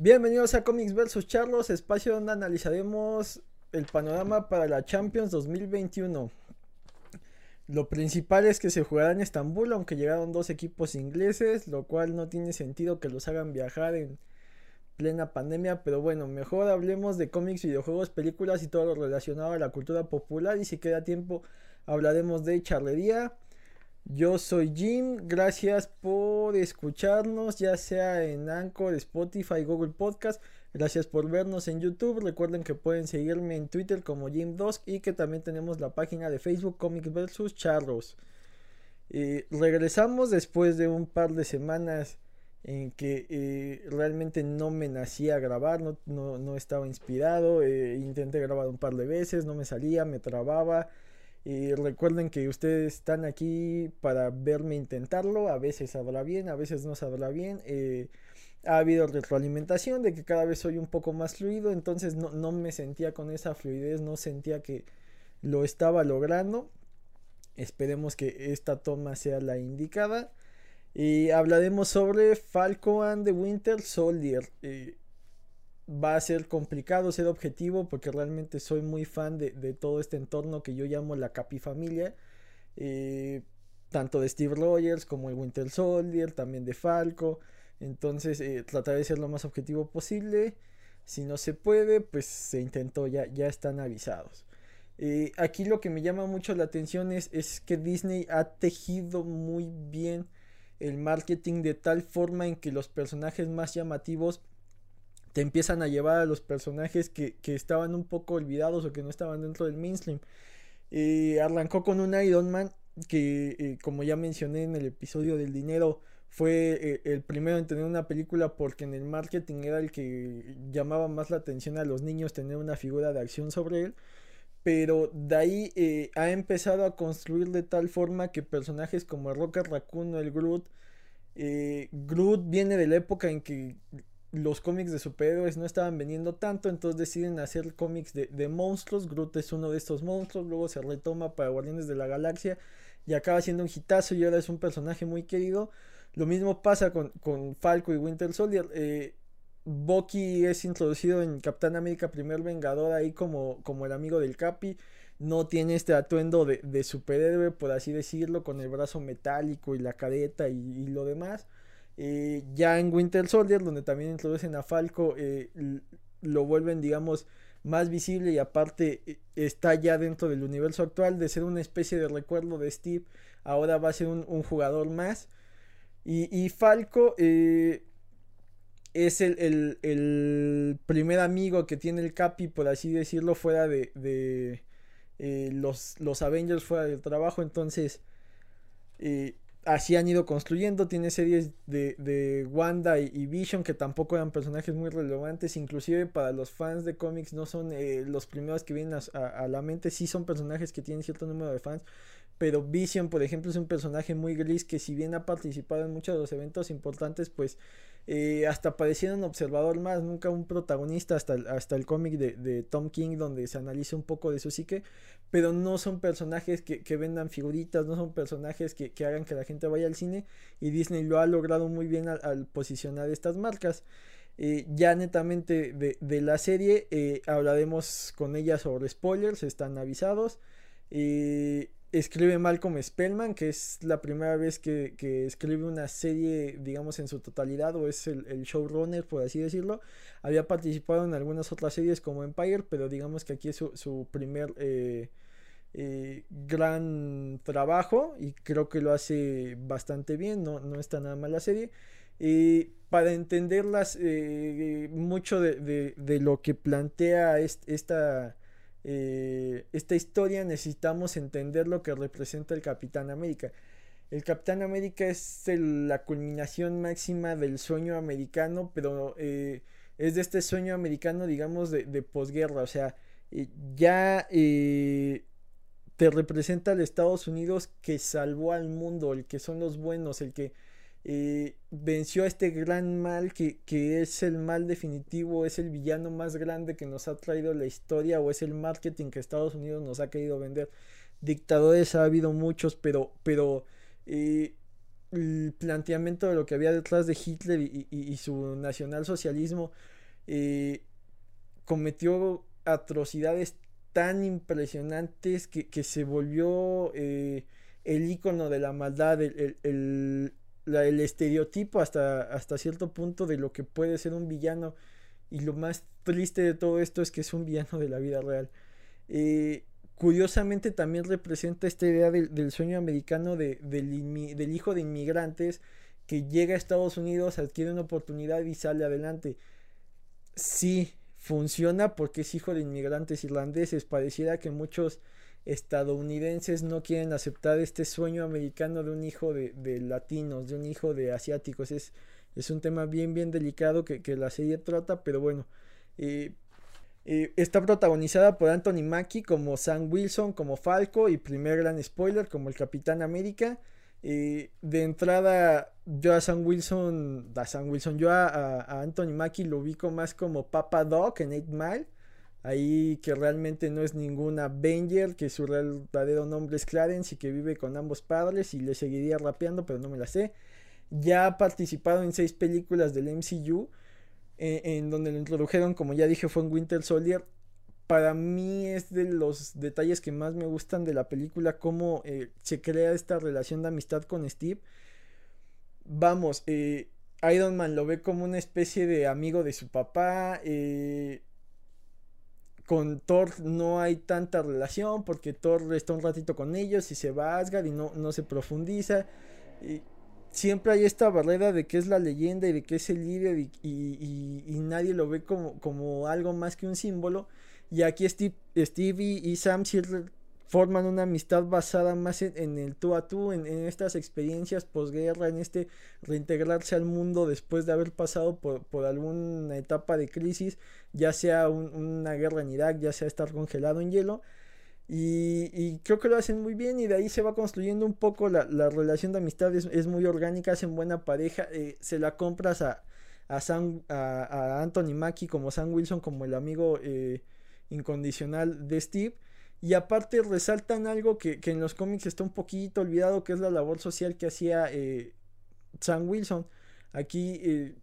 Bienvenidos a Comics vs Charlos, espacio donde analizaremos el panorama para la Champions 2021. Lo principal es que se jugará en Estambul, aunque llegaron dos equipos ingleses, lo cual no tiene sentido que los hagan viajar en plena pandemia, pero bueno, mejor hablemos de cómics, videojuegos, películas y todo lo relacionado a la cultura popular y si queda tiempo hablaremos de charlería. Yo soy Jim, gracias por escucharnos, ya sea en Anchor, Spotify, Google Podcast. Gracias por vernos en YouTube. Recuerden que pueden seguirme en Twitter como Jim2 y que también tenemos la página de Facebook Comics vs Charlos. Eh, regresamos después de un par de semanas en que eh, realmente no me nacía grabar, no, no, estaba inspirado. Eh, intenté grabar un par de veces, no me salía, me trababa. Y recuerden que ustedes están aquí para verme intentarlo. A veces saldrá bien, a veces no saldrá bien. Eh, ha habido retroalimentación de que cada vez soy un poco más fluido. Entonces no, me sentía con esa fluidez, no sentía que lo estaba logrando. Esperemos que esta toma sea la indicada. Y hablaremos sobre Falco and the Winter Soldier. Eh, va a ser complicado ser objetivo porque realmente soy muy fan de, todo este entorno que yo llamo la Capi Familia. Eh, tanto de Steve Rogers como el Winter Soldier, también de Falco. Entonces eh, trataré de ser lo más objetivo posible. Si no se puede, pues se intentó, ya, ya están avisados. Eh, aquí lo que me llama mucho la atención es, es que Disney ha tejido muy bien el marketing de tal forma en que los personajes más llamativos te empiezan a llevar a los personajes que, estaban un poco olvidados o que no estaban dentro del mainstream. Eh, arrancó con un Iron Man que, eh, como ya mencioné en el episodio del dinero, fue eh, el primero en tener una película porque en el marketing era el que llamaba más la atención a los niños tener una figura de acción sobre él. Pero de ahí ha empezado a construir de tal forma que personajes como el Rocket Raccoon o el Groot, Groot viene de la época en que los cómics de superhéroes no estaban vendiendo tanto, entonces deciden hacer cómics de, monstruos. Groot es uno de estos monstruos, luego se retoma para Guardianes de la Galaxia y acaba siendo un hitazo y ahora es un personaje muy querido. Lo mismo pasa con, Falco y Winter Soldier. Eh, Bucky es introducido en Capitán América Primer Vengador ahí como, como el amigo del Capi. No tiene este atuendo de, superhéroe, por así decirlo, con el brazo metálico y la careta y lo demás. Eh, ya en Winter Soldier, donde también introducen a Falco, eh, lo vuelven, digamos, más visible y aparte eh, está ya dentro del universo actual de ser una especie de recuerdo de Steve, ahora va a ser un, jugador más. Y, Falco es el, primer amigo que tiene el Capi, por así decirlo, fuera de, los, los Avengers, fuera del trabajo, entonces así han ido construyendo. Tiene series de, Wanda y, Vision que tampoco eran personajes muy relevantes. Inclusive para los fans de cómics no son eh, los primeros que vienen a, la mente. Sí son personajes que tienen cierto número de fans. Pero Vision, por ejemplo, es un personaje muy gris que si bien ha participado en muchos de los eventos importantes, pues eh, hasta parecía un observador más, nunca un protagonista hasta el, hasta el cómic de, Tom King donde se analiza un poco de su psique, pero no son personajes que, vendan figuritas, no son personajes que, hagan que la gente vaya al cine y Disney lo ha logrado muy bien al, posicionar estas marcas. Eh, ya netamente de, la serie eh, hablaremos con ella sobre spoilers, están avisados escribe Malcolm Spellman, que es la primera vez que, escribe una serie, digamos, en su totalidad, o es el, showrunner, por así decirlo. Había participado en algunas otras series como Empire, pero digamos que aquí es su, primer eh, eh, gran trabajo y creo que lo hace bastante bien, no, no está nada mal la serie. Y para entenderlas, eh, mucho de, de, lo que plantea esta eh, esta historia necesitamos entender lo que representa el Capitán América. El Capitán América es la culminación máxima del sueño americano, pero eh, es de este sueño americano, digamos, de, posguerra. O sea, eh, ya te representa al Estados Unidos que salvó al mundo, el que son los buenos, el que eh, venció a este gran mal que, es el mal definitivo, es el villano más grande que nos ha traído la historia o es el marketing que Estados Unidos nos ha querido vender. Dictadores ha habido muchos, pero, pero eh, el planteamiento de lo que había detrás de Hitler y, su nacionalsocialismo, eh, cometió atrocidades tan impresionantes que, se volvió eh, el icono de la maldad, el, estereotipo hasta, hasta cierto punto de lo que puede ser un villano. Y lo más triste de todo esto es que es un villano de la vida real. Eh, curiosamente también representa esta idea del, sueño americano de, del, hijo de inmigrantes que llega a Estados Unidos, adquiere una oportunidad y sale adelante. Sí, funciona porque es hijo de inmigrantes irlandeses. Pareciera que muchos estadounidenses no quieren aceptar este sueño americano de un hijo de, latinos, de un hijo de asiáticos. Es, es un tema bien, bien delicado que, la serie trata, pero bueno. Eh, eh, está protagonizada por Anthony Mackie como Sam Wilson, como Falco y primer gran spoiler como el Capitán América. Eh, de entrada, yo a Sam Wilson, a Sam Wilson, yo a, Anthony Mackie lo ubico más como Papa Doc en 8 Mile. Ahí que realmente no es ningún Avenger, que su verdadero nombre es Clarence y que vive con ambos padres y le seguiría rapeando, pero no me la sé. Ya ha participado en seis películas del MCU en donde lo introdujeron, como ya dije, fue en Winter Soldier. Para mí es de los detalles que más me gustan de la película, cómo eh, se crea esta relación de amistad con Steve. Vamos, eh, Iron Man lo ve como una especie de amigo de su papá. Eh, con Thor no hay tanta relación porque Thor está un ratito con ellos y se va a Asgard y no, no se profundiza siempre hay esta barrera de que es la leyenda y de que es el líder y, nadie lo ve como, como, algo más que un símbolo. Y aquí Steve, y, Sam forman una amistad basada más en, el tú a tú, en, estas experiencias posguerra, en este reintegrarse al mundo después de haber pasado por, alguna etapa de crisis, ya sea una guerra en Irak, ya sea estar congelado en hielo. Y, creo que lo hacen muy bien y de ahí se va construyendo un poco la, relación de amistad, es, muy orgánica, hacen buena pareja, eh, se la compras a, a, Anthony Mackie como Sam Wilson, como el amigo eh, incondicional de Steve. Y aparte resaltan algo que, en los cómics está un poquito olvidado, que es la labor social que hacía eh, Sam Wilson. Aquí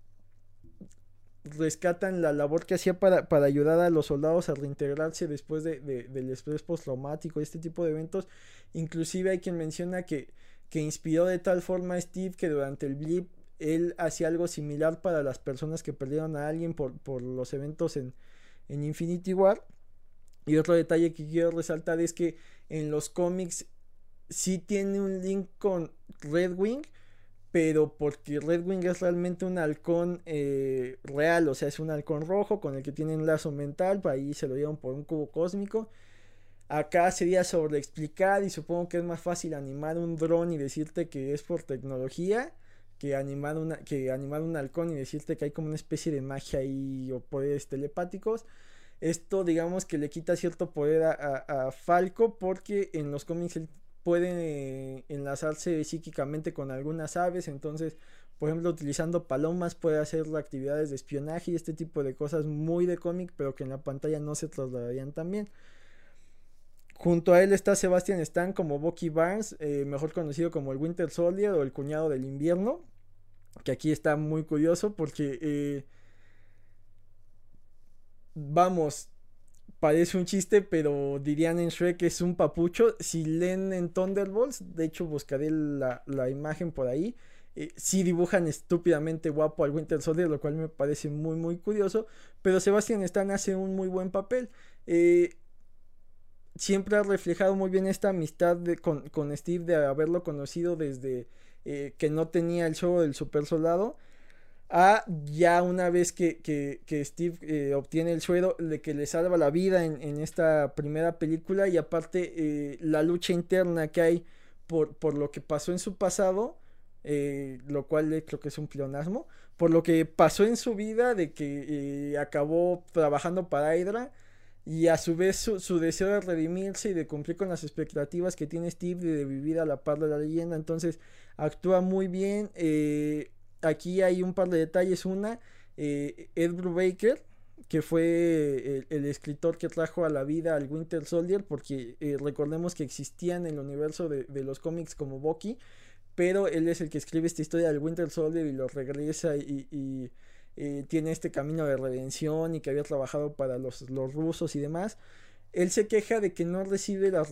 rescatan la labor que hacía para, para, ayudar a los soldados a reintegrarse después de, del estrés postraumático, este tipo de eventos. Inclusive hay quien menciona que, que inspiró de tal forma a Steve que durante el blip él hacía algo similar para las personas que perdieron a alguien por, por los eventos en, en Infinity War. Y otro detalle que quiero resaltar es que en los cómics sí tiene un link con Red Wing, pero porque Red Wing es realmente un halcón eh, real, o sea, es un halcón rojo con el que tienen lazo mental, para ahí se lo llevan por un cubo cósmico. Acá sería sobre explicar y supongo que es más fácil animar un dron y decirte que es por tecnología que animar, una, que animar un halcón y decirte que hay como una especie de magia ahí o poderes telepáticos. Esto digamos que le quita cierto poder a, a Falco porque en los cómics él puede enlazarse psíquicamente con algunas aves, entonces, por ejemplo, utilizando palomas puede hacer actividades de espionaje y este tipo de cosas muy de cómic, pero que en la pantalla no se trasladarían también. Junto a él está Sebastian Stan como Bucky Barnes, eh, mejor conocido como el Winter Soldier o el cuñado del invierno, que aquí está muy curioso porque, eh, vamos, parece un chiste, pero dirían en Shrek que es un papucho. Si leen en Thunderbolts, de hecho buscaré la, imagen por ahí. Eh, si dibujan estúpidamente guapo al Winter Soldier, lo cual me parece muy muy curioso. Pero Sebastian Stan hace un muy buen papel. Eh, siempre ha reflejado muy bien esta amistad con, Steve de haberlo conocido desde eh, que no tenía el show del super soldado a ya una vez que, Steve eh, obtiene el suero, de que le salva la vida en, esta primera película y aparte eh, la lucha interna que hay por, por, lo que pasó en su pasado, eh, lo cual creo que es un pleonasmo, por lo que pasó en su vida de que acabó trabajando para Hydra y a su vez su, deseo de redimirse y de cumplir con las expectativas que tiene Steve de, vivir a la par de la leyenda, entonces actúa muy bien. Aquí hay un par de detalles. Una, eh, Ed Brubaker, que fue el, escritor que trajo a la vida al Winter Soldier, porque eh, recordemos que existían en el universo de, los cómics como Bucky, pero él es el que escribe esta historia del Winter Soldier y lo regresa y, eh, tiene este camino de redención y que había trabajado para los rusos y demás. Él se queja de que no recibe las,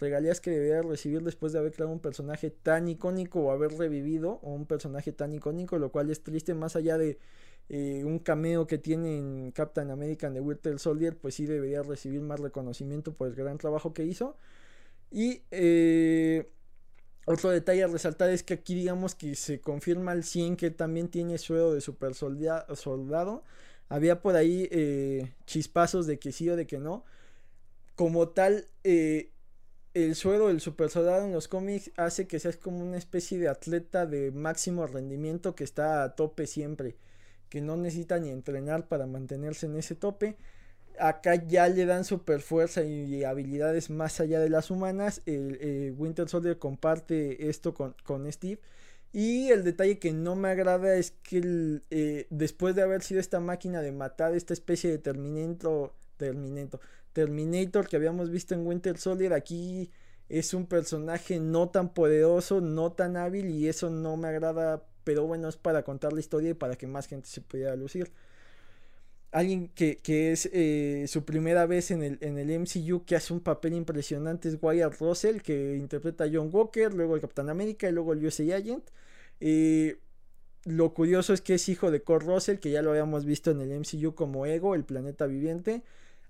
regalías que debería recibir después de haber creado un personaje tan icónico o haber revivido un personaje tan icónico, lo cual es triste más allá de eh, un cameo que tiene en Captain America de Winter Soldier, pues sí debería recibir más reconocimiento por el gran trabajo que hizo. Y eh, otro detalle a resaltar es que aquí digamos que se confirma al 100 que también tiene suelo de super soldado. Había por ahí eh, chispazos de que sí o de que no como tal, eh, el suelo del super soldado en los cómics hace que seas como una especie de atleta de máximo rendimiento que está a tope siempre, que no necesita ni entrenar para mantenerse en ese tope. Acá ya le dan super fuerza y habilidades más allá de las humanas. El eh, Winter Soldier comparte esto con, Steve. Y el detalle que no me agrada es que eh, después de haber sido esta máquina de matar, esta especie de terminento, terminento, Terminator que habíamos visto en Winter Soldier aquí es un personaje no tan poderoso, no tan hábil y eso no me agrada, pero bueno, es para contar la historia y para que más gente se pudiera lucir. Alguien que, es eh, su primera vez en el, en el MCU que hace un papel impresionante es Wyatt Russell, que interpreta a John Walker, luego el Capitán América y luego el USA Agent. Eh, lo curioso es que es hijo de Kurt Russell, que ya lo habíamos visto en el MCU como Ego, el planeta viviente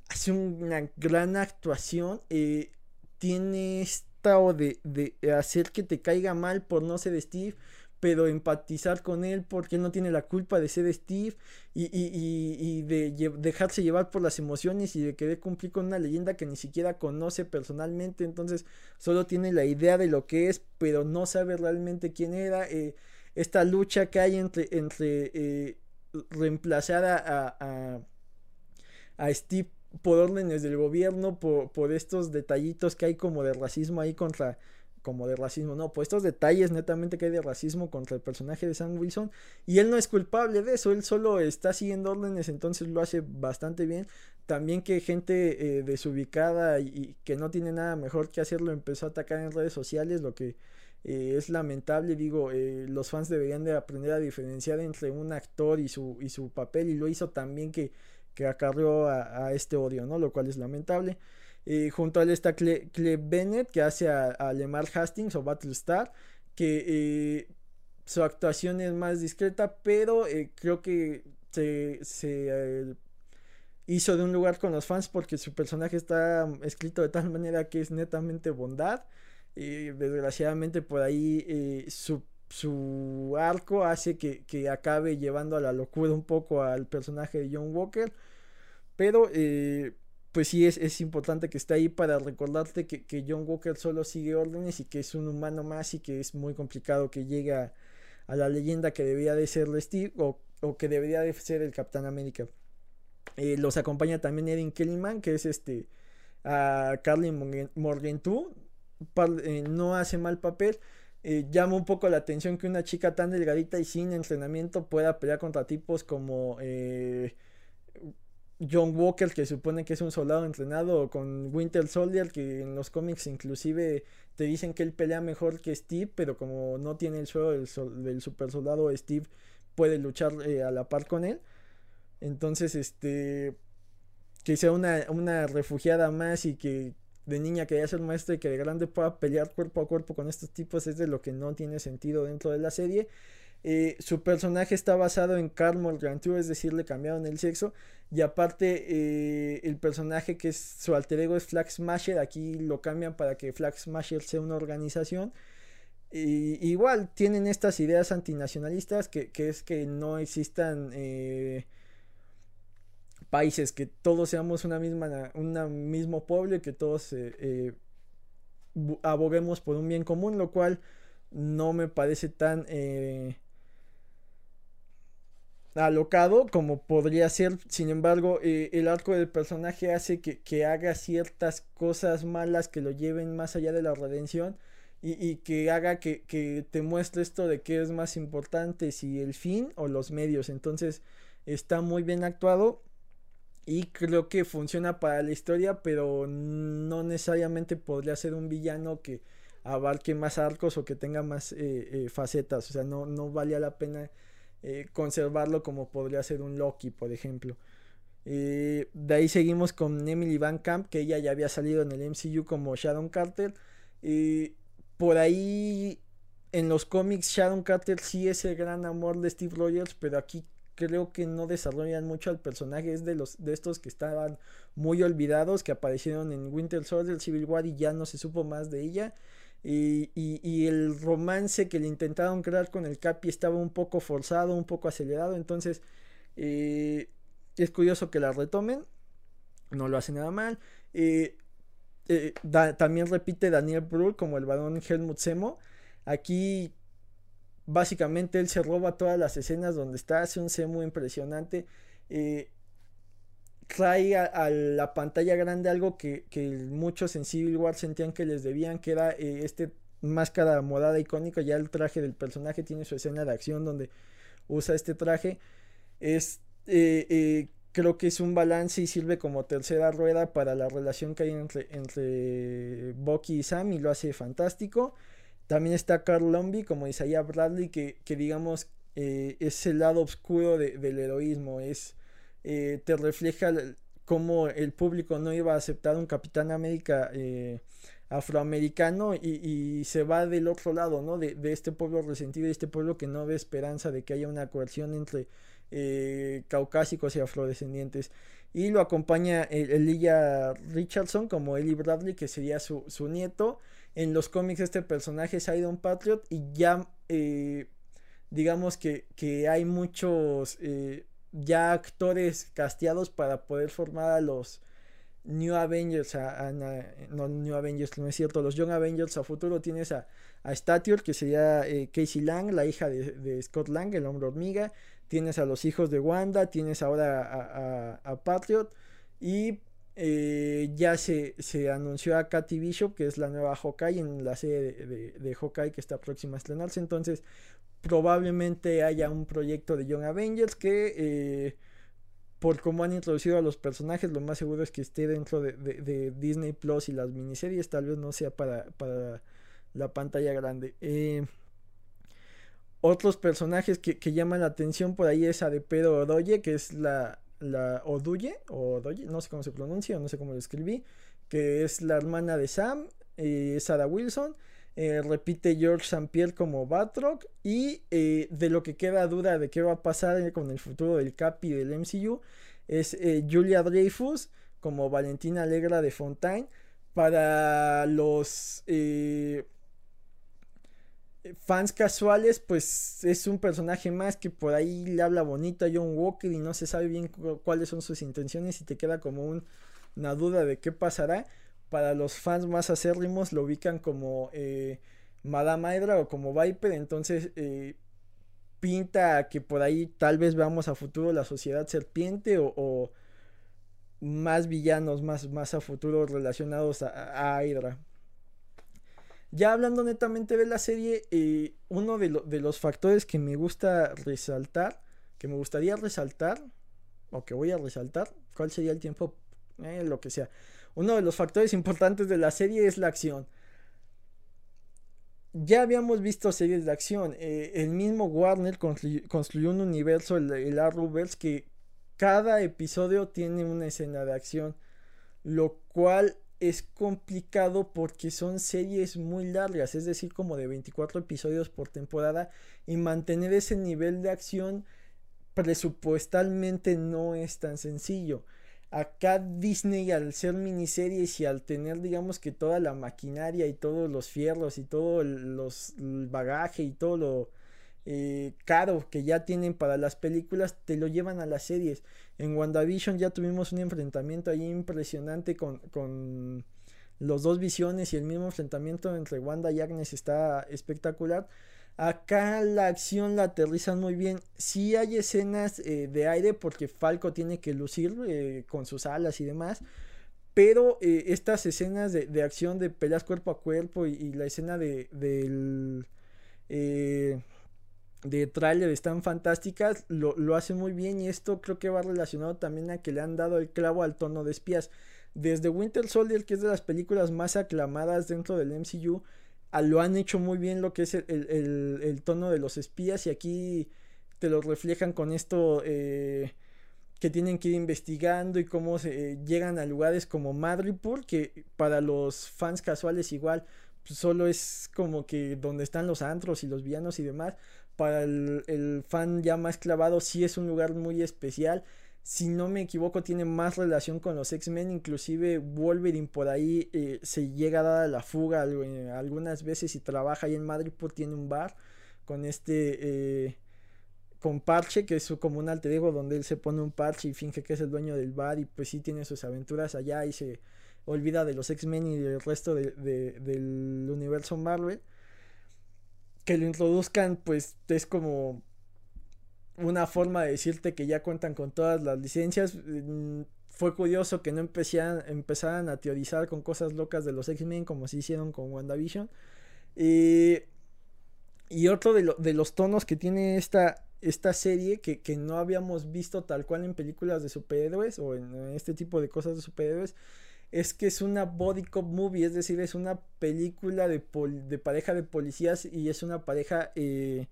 hace una gran actuación. Eh, tiene estado de, de, hacer que te caiga mal por no ser Steve, pero empatizar con él porque no tiene la culpa de ser Steve y, y, y, de dejarse llevar por las emociones y de querer cumplir con una leyenda que ni siquiera conoce personalmente. Entonces solo tiene la idea de lo que es, pero no sabe realmente quién era. Eh, esta lucha que hay entre, entre eh, reemplazar a, a, a Steve por órdenes del gobierno, por, por, estos detallitos que hay como de racismo ahí contra, como de racismo, no, por estos detalles netamente que hay de racismo contra el personaje de Sam Wilson, y él no es culpable de eso, él solo está siguiendo órdenes, entonces lo hace bastante bien. También que gente eh, desubicada y, que no tiene nada mejor que hacerlo empezó a atacar en redes sociales, lo que eh, es lamentable, digo, eh, los fans deberían de aprender a diferenciar entre un actor y su, y su papel, y lo hizo también que que acarrió a, este odio, ¿no? Lo cual es lamentable. Eh, junto a él está Cle, Bennett, que hace a, Lemar Hastings o Battlestar, que eh, su actuación es más discreta, pero eh, creo que se, hizo de un lugar con los fans porque su personaje está escrito de tal manera que es netamente bondad. Y desgraciadamente por ahí su, su, arco hace que, que, acabe llevando a la locura un poco al personaje de John Walker. Pero, eh, pues sí, es, importante que esté ahí para recordarte que, John Walker solo sigue órdenes y que es un humano más y que es muy complicado que llegue a, la leyenda que debía de ser Steve o, que debería de ser el Capitán América. Eh, los acompaña también Erin Kellyman, que es este a Carly Morgenthau. Eh, no hace mal papel. Llama un poco la atención que una chica tan delgadita y sin entrenamiento pueda pelear contra tipos como John Walker, que supone que es un soldado entrenado, con Winter Soldier, que en los cómics inclusive te dicen que él pelea mejor que Steve, pero como no tiene el suelo del, super soldado, Steve puede luchar eh, a la par con él. Entonces, este, que sea una, una refugiada más y que de niña quería ser maestra y que de grande pueda pelear cuerpo a cuerpo con estos tipos es de lo que no tiene sentido dentro de la serie. Eh, su personaje está basado en Carl Morgantu, es decir, le cambiaron el sexo. Y aparte, eh, el personaje que es su alter ego es Flag Smasher. Aquí lo cambian para que Flag Smasher sea una organización. Y, igual tienen estas ideas antinacionalistas que, que es que no existan eh, países, que todos seamos una misma, un mismo pueblo y que todos aboguemos por un bien común, lo cual no me parece tan alocado como podría ser. Sin embargo, eh, el arco del personaje hace que, haga ciertas cosas malas que lo lleven más allá de la redención. Y, que haga que, te muestre esto de qué es más importante, si el fin o los medios. Entonces está muy bien actuado y creo que funciona para la historia, pero no necesariamente podría ser un villano que abarque más arcos o que tenga más facetas. O sea, no, no valía la pena conservarlo como podría ser un Loki, por ejemplo. de ahí seguimos con Emily Van Camp, que ella ya había salido en el MCU como Sharon Carter. Por ahí en los cómics Sharon Carter sí es el gran amor de Steve Rogers, pero aquí creo que no desarrollan mucho al personaje. Es de los de estos que estaban muy olvidados, que aparecieron en Winter Soldier, Civil War y ya no se supo más de ella. Y, y, el romance que le intentaron crear con el Capi estaba un poco forzado, un poco acelerado. Entonces, eh, es curioso que la retomen. No lo hace nada mal. Eh, eh, también repite Daniel Brühl como el varón Helmut Semo. Aquí básicamente él se roba todas las escenas donde está, hace un Semo impresionante. Eh, trae a, la pantalla grande algo que, muchos en Civil War sentían que les debían, que era eh, este máscara morada icónica. Ya el traje del personaje tiene su escena de acción donde usa este traje. Es creo que es un balance y sirve como tercera rueda para la relación que hay entre, entre Bucky y Sam y lo hace fantástico. También está Carl Lumbly como Isaiah Bradley que, que digamos eh, es el lado oscuro del heroísmo, es, eh, te refleja cómo el público no iba a aceptar un Capitán América eh, afroamericano y, se va del otro lado, ¿no? De, de este pueblo resentido y este pueblo que no ve esperanza de que haya una coerción entre eh, caucásicos y afrodescendientes. Y lo acompaña Elijah Richardson como Ellie Bradley, que sería su, nieto. En los cómics este personaje es Iron Patriot y ya eh, digamos que, hay muchos eh, ya actores casteados para poder formar a los New Avengers, no New Avengers, no es cierto, los Young Avengers a futuro. Tienes a, a que sería Casey Lang, la hija de, de, Scott Lang, el hombre hormiga, tienes a los hijos de Wanda, tienes ahora a, Patriot. Y eh, ya se, se, anunció a Katy Bishop, que es la nueva Hawkeye en la serie de, de, Hawkeye que está próxima a estrenarse. Entonces, probablemente haya un proyecto de Young Avengers que, eh, por cómo han introducido a los personajes, lo más seguro es que esté dentro de, Disney Plus y las miniseries. Tal vez no sea para, para la pantalla grande. Eh, otros personajes que, llaman la atención por ahí es a de Pedro Odoye, que es la, la Oduye, no sé cómo se pronuncia, no sé cómo lo escribí, que es la hermana de Sam, eh, Sarah Wilson. Eh, repite George St. Pierre como Batroc y eh, de lo que queda duda de qué va a pasar con el futuro del Capi del MCU es Julia Dreyfus como Valentina Alegra de Fontaine para los fans casuales, pues es un personaje más que por ahí le habla bonito a John Walker y no se sabe bien cuáles son sus intenciones y te queda como una duda de qué pasará. Para los fans más acérrimos lo ubican como eh, Madame Hydra o como Viper, entonces eh, pinta que por ahí tal vez veamos a futuro la sociedad serpiente o, más villanos más, más a futuro relacionados a, a Hydra. Ya hablando netamente de la serie, eh, uno de, los factores que me gusta resaltar, que me gustaría resaltar, o que voy a resaltar, ¿cuál sería el tiempo? Eh, lo que sea. Uno de los factores importantes de la serie es la acción. Ya habíamos visto series de acción. Eh, el mismo Warner construyó, un universo, el, el Arrowverse, que cada episodio tiene una escena de acción. Lo cual es complicado porque son series muy largas, es decir, como de 24 episodios por temporada y mantener ese nivel de acción presupuestalmente no es tan sencillo. Acá Disney al ser miniseries y al tener digamos que toda la maquinaria y todos los fierros y todo los, el bagaje y todo lo eh, caro que ya tienen para las películas te lo llevan a las series. En WandaVision ya tuvimos un enfrentamiento ahí impresionante con, los dos visiones y el mismo enfrentamiento entre Wanda y Agnes está espectacular. Acá la acción la aterrizan muy bien. Sí hay escenas eh, de aire porque Falco tiene que lucir eh, con sus alas y demás. Pero estas escenas de, acción de peleas cuerpo a cuerpo y, la escena de, del de tráiler están fantásticas, lo, lo hace muy bien y esto creo que va relacionado también a que le han dado el clavo al tono de espías. Desde Winter Soldier, que es de las películas más aclamadas dentro del MCU, lo han hecho muy bien lo que es el, tono de los espías y aquí te lo reflejan con esto eh, que tienen que ir investigando y cómo se, eh, llegan a lugares como Madripoor que para los fans casuales igual pues, solo es como que donde están los antros y los villanos y demás para el, fan ya más clavado sí es un lugar muy especial si no me equivoco, tiene más relación con los X-Men. Inclusive Wolverine por ahí eh, se llega a dar la fuga eh, algunas veces y trabaja ahí en Madrid, pues tiene un bar con este... Eh, con Parche, que es como un alter ego donde él se pone un parche y finge que es el dueño del bar y pues sí tiene sus aventuras allá y se olvida de los X-Men y del resto del universo Marvel. Que lo introduzcan pues es como una forma de decirte que ya cuentan con todas las licencias. Mm, fue curioso que no empezaran, a teorizar con cosas locas de los X-Men como se hicieron con WandaVision. y otro de, los tonos que tiene esta, esta serie que, no habíamos visto tal cual en películas de superhéroes o en, este tipo de cosas de superhéroes es que es una body cop movie, es decir, es una película de, de pareja de policías y es una pareja eh,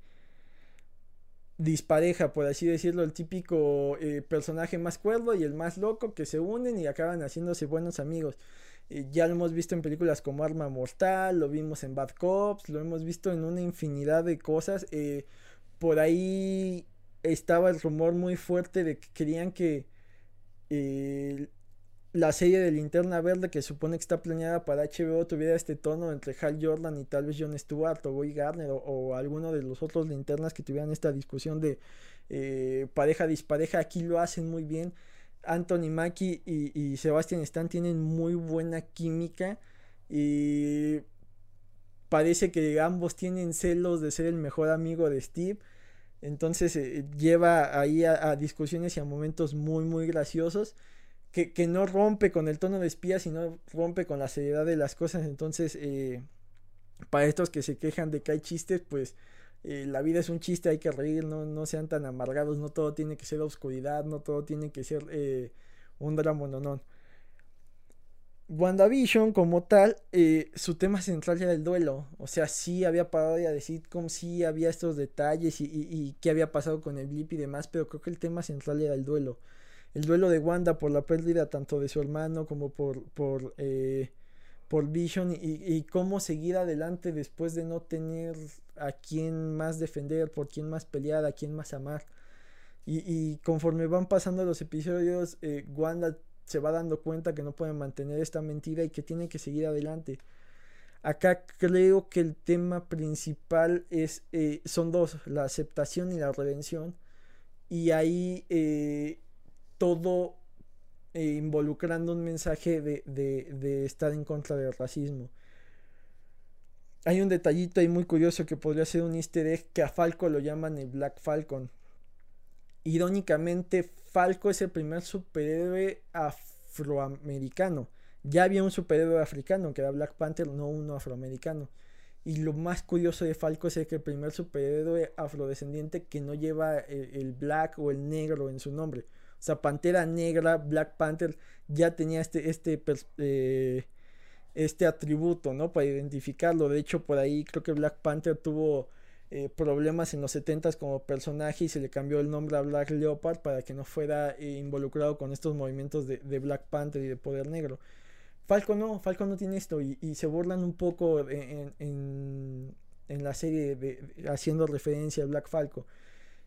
dispareja, por así decirlo, el típico eh, personaje más cuerdo y el más loco que se unen y acaban haciéndose buenos amigos. Eh, ya lo hemos visto en películas como Arma Mortal, lo vimos en Bad Cops, lo hemos visto en una infinidad de cosas. Por ahí estaba el rumor muy fuerte de que querían que la serie de Linterna Verde que supone que está planeada para HBO tuviera este tono entre Hal Jordan y tal vez Jon Stewart o Guy Garner o, alguno de los otros linternas que tuvieran esta discusión de eh, pareja dispareja. Aquí lo hacen muy bien. Anthony Mackie y, y Sebastian Stan tienen muy buena química y parece que ambos tienen celos de ser el mejor amigo de Steve. Entonces eh, lleva ahí a discusiones y a momentos muy muy graciosos que, no rompe con el tono de espía, sino rompe con la seriedad de las cosas. Entonces, eh, para estos que se quejan de que hay chistes, pues eh, la vida es un chiste, hay que reír, no, no sean tan amargados, no todo tiene que ser oscuridad, no todo tiene que ser eh, un drama, no, no. WandaVision como tal, su tema central era el duelo. O sea, sí había parodia de sitcom, sí había estos detalles y, y qué había pasado con el blip y demás, pero creo que el tema central era el duelo el duelo de Wanda por la pérdida tanto de su hermano como por, por, eh, por Vision y, cómo seguir adelante después de no tener a quién más defender, por quién más pelear, a quién más amar. Y, conforme van pasando los episodios, eh, Wanda se va dando cuenta que no puede mantener esta mentira y que tiene que seguir adelante. Acá creo que el tema principal es, eh, son dos, la aceptación y la redención. Y ahí todo eh, involucrando un mensaje de, estar en contra del racismo. Hay un detallito ahí muy curioso que podría ser un easter egg que a Falco lo llaman el Black Falcon. Irónicamente, Falco es el primer superhéroe afroamericano. Ya había un superhéroe africano que era Black Panther, no uno afroamericano. Y lo más curioso de Falco es que el primer superhéroe afrodescendiente que no lleva el black o el negro en su nombre. O sea, Pantera Negra, Black Panther ya tenía este, este, eh, este atributo, ¿no? Para identificarlo. De hecho, por ahí creo que Black Panther tuvo eh, problemas en los 70 como personaje y se le cambió el nombre a Black Leopard para que no fuera eh, involucrado con estos movimientos de, Black Panther y de poder negro. Falco no, Falco no tiene esto y, se burlan un poco en, en, la serie de, haciendo referencia a Black Falco.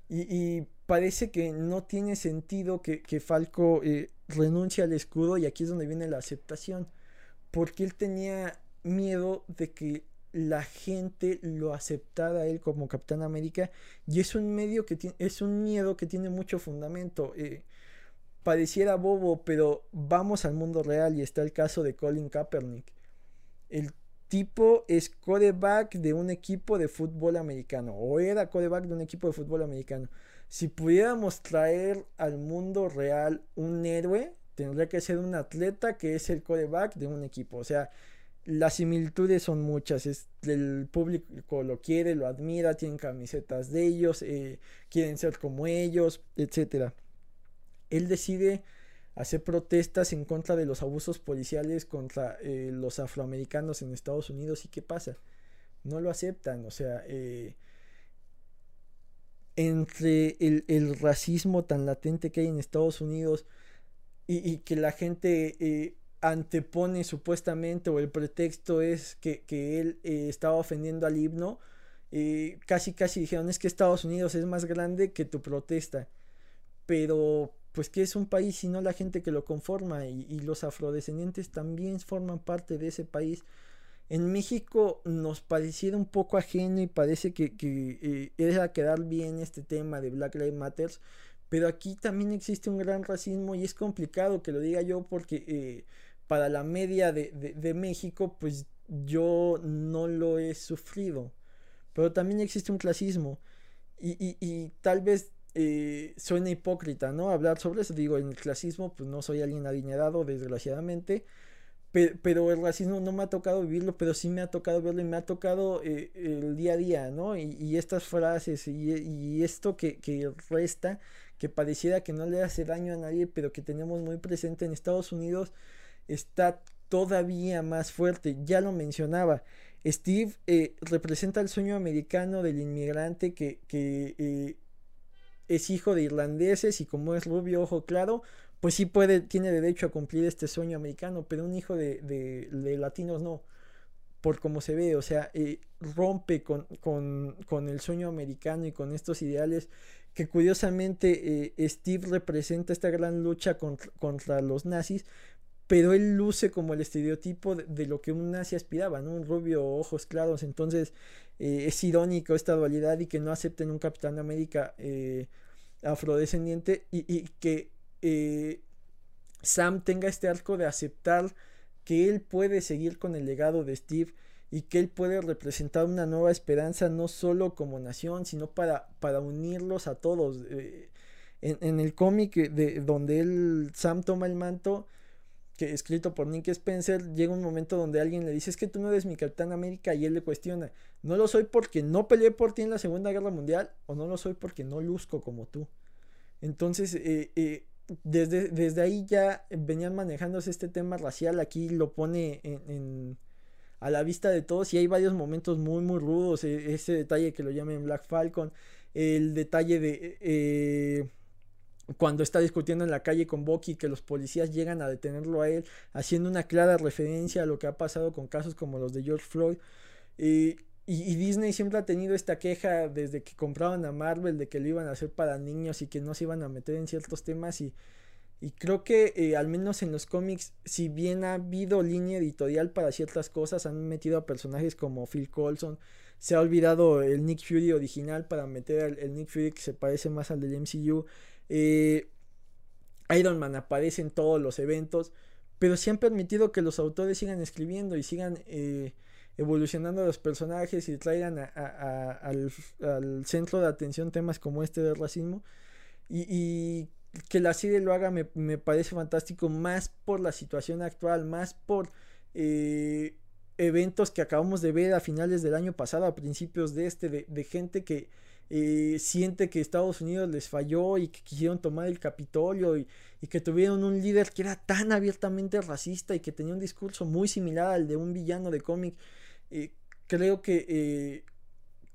Y, parece que no tiene sentido que, Falco eh, renuncie al escudo y aquí es donde viene la aceptación. Porque él tenía miedo de que la gente lo aceptara a él como Capitán América y es un medio que es un miedo que tiene mucho fundamento. Eh, pareciera bobo, pero vamos al mundo real y está el caso de Colin Kaepernick. El tipo es coreback de un equipo de fútbol americano o era coreback de un equipo de fútbol americano. Si pudiéramos traer al mundo real un héroe, tendría que ser un atleta que es el coreback de un equipo. O sea, las similitudes son muchas. el público lo quiere, lo admira, tienen camisetas de ellos, eh, quieren ser como ellos, etc. Él decide hacer protestas en contra de los abusos policiales contra eh, los afroamericanos en Estados Unidos. ¿Y qué pasa? no lo aceptan, o sea, eh, entre el, racismo tan latente que hay en Estados Unidos y, que la gente eh, antepone supuestamente o el pretexto es que, él eh, estaba ofendiendo al himno, casi casi dijeron es que Estados Unidos es más grande que tu protesta, pero pues que es un país sino la gente que lo conforma y los afrodescendientes también forman parte de ese país. En México nos pareciera un poco ajeno y parece que, que eh, quedar bien este tema de Black Lives Matter, pero aquí también existe un gran racismo y es complicado que lo diga yo porque eh, para la media de, México pues yo no lo he sufrido, pero también existe un clasismo y, tal vez eh, suena hipócrita, ¿no? Hablar sobre eso, digo, en el clasismo pues no soy alguien adinerado desgraciadamente, pero, el racismo no me ha tocado vivirlo, pero sí me ha tocado verlo y me ha tocado eh, el día a día, ¿no? Y, estas frases y, esto que, resta, que pareciera que no le hace daño a nadie, pero que tenemos muy presente en Estados Unidos, está todavía más fuerte. Ya lo mencionaba. Steve eh, representa el sueño americano del inmigrante que, que eh, es hijo de irlandeses y como es rubio, ojo claro, pues sí puede, tiene derecho a cumplir este sueño americano, pero un hijo de, de, latinos no, por como se ve, o sea, eh, rompe con, con, con, el sueño americano y con estos ideales que curiosamente eh, Steve representa esta gran lucha contra, contra, los nazis, pero él luce como el estereotipo de, lo que un nazi aspiraba, ¿no? Un rubio, ojos claros, entonces eh, es irónico esta dualidad y que no acepten un Capitán América afrodescendiente y, que eh, Sam tenga este arco de aceptar que él puede seguir con el legado de Steve y que él puede representar una nueva esperanza no solo como nación, sino para, para unirlos a todos. Eh, en, el cómic de donde él, Sam toma el manto, que escrito por Nick Spencer, llega un momento donde alguien le dice es que tú no eres mi Capitán América y él le cuestiona, no lo soy porque no peleé por ti en la Segunda Guerra Mundial o no lo soy porque no luzco como tú. Entonces, eh, eh desde, desde ahí ya venían manejándose este tema racial, aquí lo pone a la vista de todos y hay varios momentos muy muy rudos, e, ese detalle que lo llaman Black Falcon, el detalle de eh, cuando está discutiendo en la calle con Bucky que los policías llegan a detenerlo a él, haciendo una clara referencia a lo que ha pasado con casos como los de George Floyd. Eh, y, Disney siempre ha tenido esta queja desde que compraban a Marvel de que lo iban a hacer para niños y que no se iban a meter en ciertos temas y, y creo que eh, al menos en los cómics, si bien ha habido línea editorial para ciertas cosas, han metido a personajes como Phil Coulson, se ha olvidado el Nick Fury original para meter el, Nick Fury que se parece más al del MCU. Eh, Iron Man aparece en todos los eventos, pero sí han permitido que los autores sigan escribiendo y sigan... Eh, evolucionando los personajes y traigan al, centro de atención temas como este del racismo. Y, que la serie lo haga me, parece fantástico, más por la situación actual, más por eh, eventos que acabamos de ver a finales del año pasado, a principios de este, de, gente que eh, siente que Estados Unidos les falló y que quisieron tomar el Capitolio y, que tuvieron un líder que era tan abiertamente racista y que tenía un discurso muy similar al de un villano de cómic creo que eh,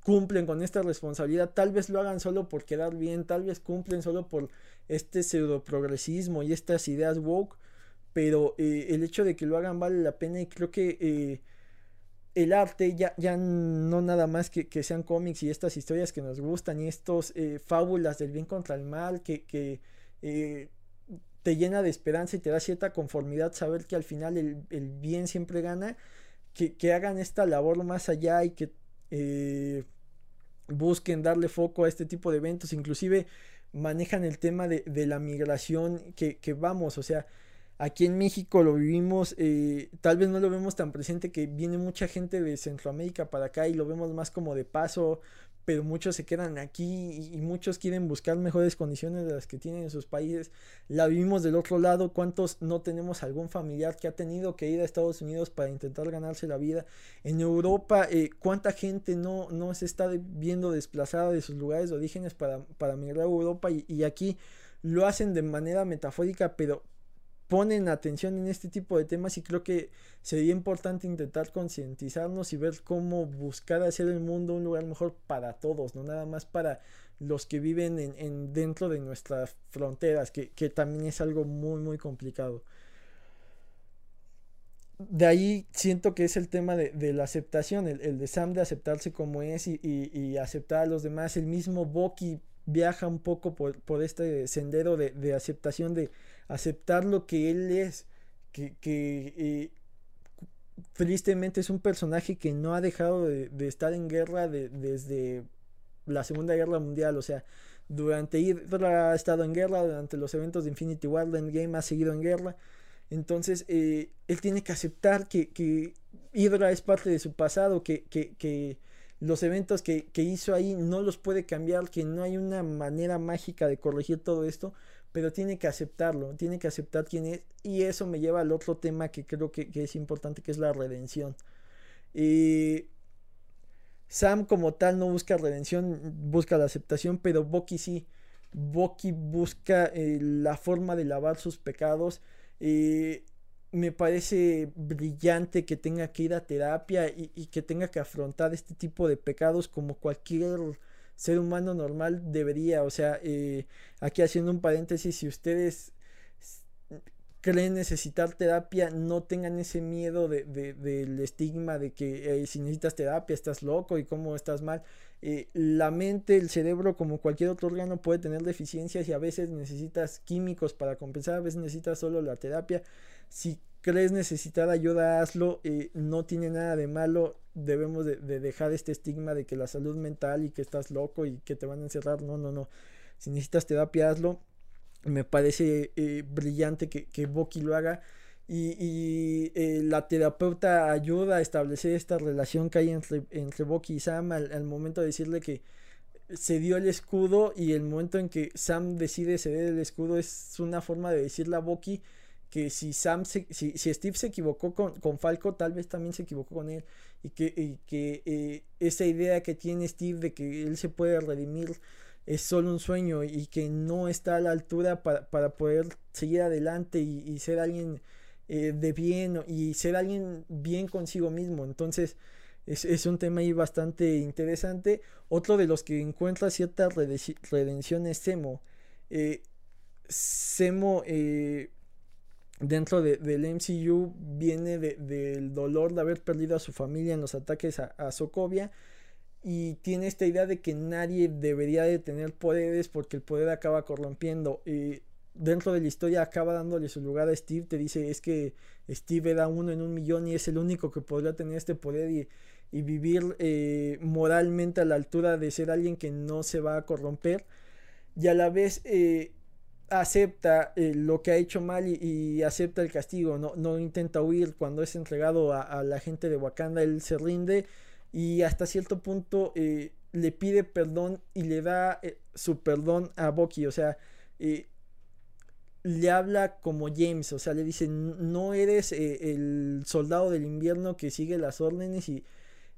cumplen con esta responsabilidad. Tal vez lo hagan solo por quedar bien, tal vez cumplen solo por este pseudo progresismo y estas ideas woke, pero eh, el hecho de que lo hagan vale la pena y creo que eh, el arte ya, ya no nada más que, sean cómics y estas historias que nos gustan y estos fábulas del bien contra el mal que, que te llena de esperanza y te da cierta conformidad saber que al final el, el bien siempre gana que, hagan esta labor más allá y que eh, busquen darle foco a este tipo de eventos, inclusive manejan el tema de, la migración que, vamos, o sea, aquí en México lo vivimos, eh, tal vez no lo vemos tan presente que viene mucha gente de Centroamérica para acá y lo vemos más como de paso, pero muchos se quedan aquí y, muchos quieren buscar mejores condiciones de las que tienen en sus países. La vivimos del otro lado, ¿cuántos no tenemos algún familiar que ha tenido que ir a Estados Unidos para intentar ganarse la vida? En Europa, eh, ¿cuánta gente no, no se está viendo desplazada de sus lugares de orígenes para, para migrar a Europa? Y, y aquí lo hacen de manera metafórica, pero ponen atención en este tipo de temas y creo que sería importante intentar concientizarnos y ver cómo buscar hacer el mundo un lugar mejor para todos, no nada más para los que viven en, dentro de nuestras fronteras, que, también es algo muy muy complicado. De ahí siento que es el tema de, la aceptación, el, de Sam de aceptarse como es y, aceptar a los demás. El mismo Boki viaja un poco por, este sendero de aceptación de aceptar lo que él es, que, eh, tristemente es un personaje que no ha dejado de, estar en guerra desde la Segunda Guerra Mundial, o sea, durante Hydra ha estado en guerra, durante los eventos de Infinity War, Endgame ha seguido en guerra, entonces eh, él tiene que aceptar que, que, Hydra es parte de su pasado, que, que los eventos que, que, hizo ahí no los puede cambiar, que no hay una manera mágica de corregir todo esto, pero tiene que aceptarlo, tiene que aceptar quién es. Y eso me lleva al otro tema que creo que, es importante, que es la redención. Y Sam como tal no busca redención, busca la aceptación, pero Bucky sí. Bucky busca eh, la forma de lavar sus pecados. me parece brillante que tenga que ir a terapia y, que tenga que afrontar este tipo de pecados como cualquier ser humano normal debería, o sea, eh, aquí haciendo un paréntesis, si ustedes creen necesitar terapia, no tengan ese miedo de, del estigma de que eh, si necesitas terapia estás loco y cómo estás mal. Eh, la mente, el cerebro, como cualquier otro órgano, puede tener deficiencias y a veces necesitas químicos para compensar, a veces necesitas solo la terapia. Si crees necesitar ayuda, hazlo, no tiene nada de malo, debemos de, dejar este estigma de que la salud mental y que estás loco y que te van a encerrar, no, no, no, si necesitas terapia, hazlo, me parece eh, brillante que, que Boki lo haga. Y, eh, la terapeuta ayuda a establecer esta relación que hay entre, entre Boki y Sam al, momento de decirle que se dio el escudo y el momento en que Sam decide ceder el escudo es una forma de decirle a Boki que si Sam si, Steve se equivocó con, con, Falco, tal vez también se equivocó con él. Y que, que eh, esa idea que tiene Steve de que él se puede redimir es solo un sueño y que no está a la altura para, poder seguir adelante y, ser alguien eh, de bien y ser alguien bien consigo mismo. Entonces es, un tema ahí bastante interesante. Otro de los que encuentra cierta redención es Semo. Eh, Semo dentro del MCU viene del dolor de haber perdido a su familia en los ataques a, Sokovia y tiene esta idea de que nadie debería de tener poderes porque el poder acaba corrompiendo. y dentro de la historia acaba dándole su lugar a Steve, te dice es que Steve era uno en un millón y es el único que podría tener este poder y, vivir eh, moralmente a la altura de ser alguien que no se va a corromper. Y a la vez eh, acepta eh, lo que ha hecho mal y, acepta el castigo, no, no, intenta huir cuando es entregado a, la gente de Wakanda, él se rinde y hasta cierto punto eh, le pide perdón y le da eh, su perdón a Bucky, o sea, le habla como James, o sea, le dice, no eres el soldado del invierno que sigue las órdenes y,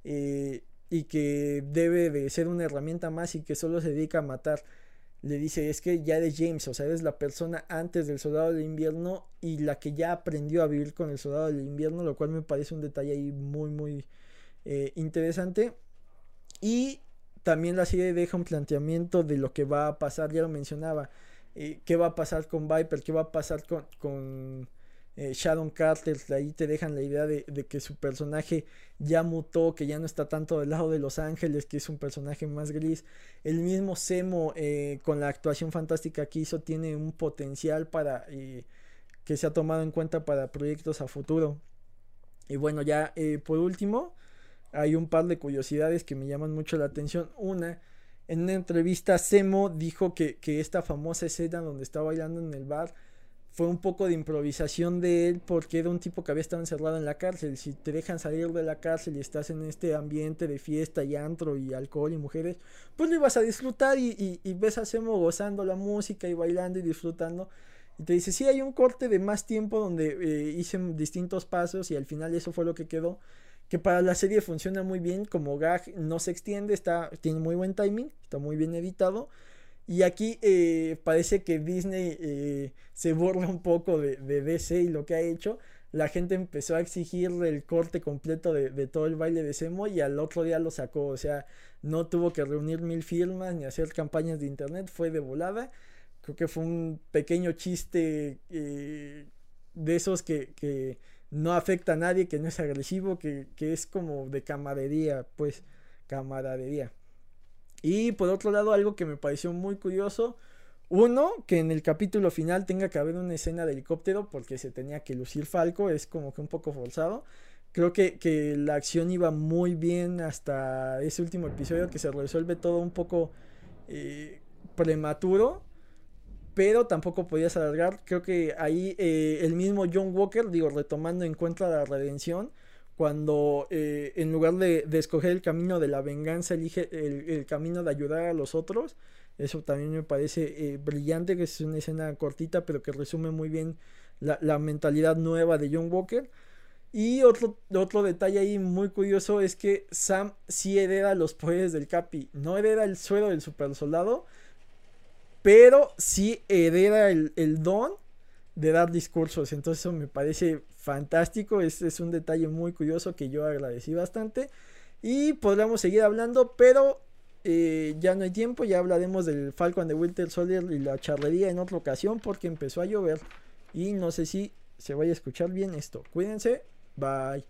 y que debe de ser una herramienta más y que solo se dedica a matar le dice, es que ya eres James, o sea, eres la persona antes del soldado del invierno y la que ya aprendió a vivir con el soldado del invierno, lo cual me parece un detalle ahí muy, muy eh, interesante. Y también la serie deja un planteamiento de lo que va a pasar, ya lo mencionaba, eh, qué va a pasar con Viper, qué va a pasar con, con eh, Shadow Carter, ahí te dejan la idea de, que su personaje ya mutó, que ya no está tanto del lado de Los Ángeles, que es un personaje más gris. El mismo Semo, eh, con la actuación fantástica que hizo, tiene un potencial para eh, que se ha tomado en cuenta para proyectos a futuro. Y bueno, ya por último, hay un par de curiosidades que me llaman mucho la atención. Una, en una entrevista, Semo dijo que, que esta famosa escena donde está bailando en el bar fue un poco de improvisación de él porque era un tipo que había estado encerrado en la cárcel. Si te dejan salir de la cárcel y estás en este ambiente de fiesta y antro y alcohol y mujeres, pues lo ibas a disfrutar y, ves a Semo gozando la música y bailando y disfrutando. Y te dice, sí, hay un corte de más tiempo donde eh, hice distintos pasos y al final eso fue lo que quedó. Que para la serie funciona muy bien, como gag no se extiende, está, tiene muy buen timing, está muy bien editado Y aquí eh, parece que Disney eh, se burla un poco de, DC y lo que ha hecho. La gente empezó a exigir el corte completo de, todo el baile de Semo y al otro día lo sacó. O sea, no tuvo que reunir mil firmas ni hacer campañas de internet, fue de volada. Creo que fue un pequeño chiste eh, de esos que, que, no afecta a nadie, que no es agresivo, que, que es como de camaradería, pues, camaradería. Y por otro lado, algo que me pareció muy curioso. Uno, que en el capítulo final tenga que haber una escena de helicóptero porque se tenía que lucir Falco, es como que un poco forzado. Creo que, que la acción iba muy bien hasta ese último episodio que se resuelve todo un poco eh, prematuro, pero tampoco podías alargar. Creo que ahí eh, el mismo John Walker, digo, retomando en cuenta la redención, cuando eh, en lugar de, escoger el camino de la venganza elige el, camino de ayudar a los otros. Eso también me parece eh, brillante, que es una escena cortita, pero que resume muy bien la, mentalidad nueva de John Walker. Y otro, otro detalle ahí muy curioso es que Sam sí hereda los poderes del Capi. No hereda el suelo del super soldado, pero sí hereda el don de dar discursos. Entonces me parece fantástico. Este es un detalle muy curioso que yo agradecí bastante. Y podríamos seguir hablando, pero eh, ya no hay tiempo. Ya hablaremos del Falcon de Winter Soldier y la charrería en otra ocasión porque empezó a llover. Y no sé si se vaya a escuchar bien esto. Cuídense. Bye.